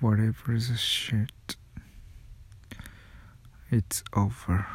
whatever the shit, it's over.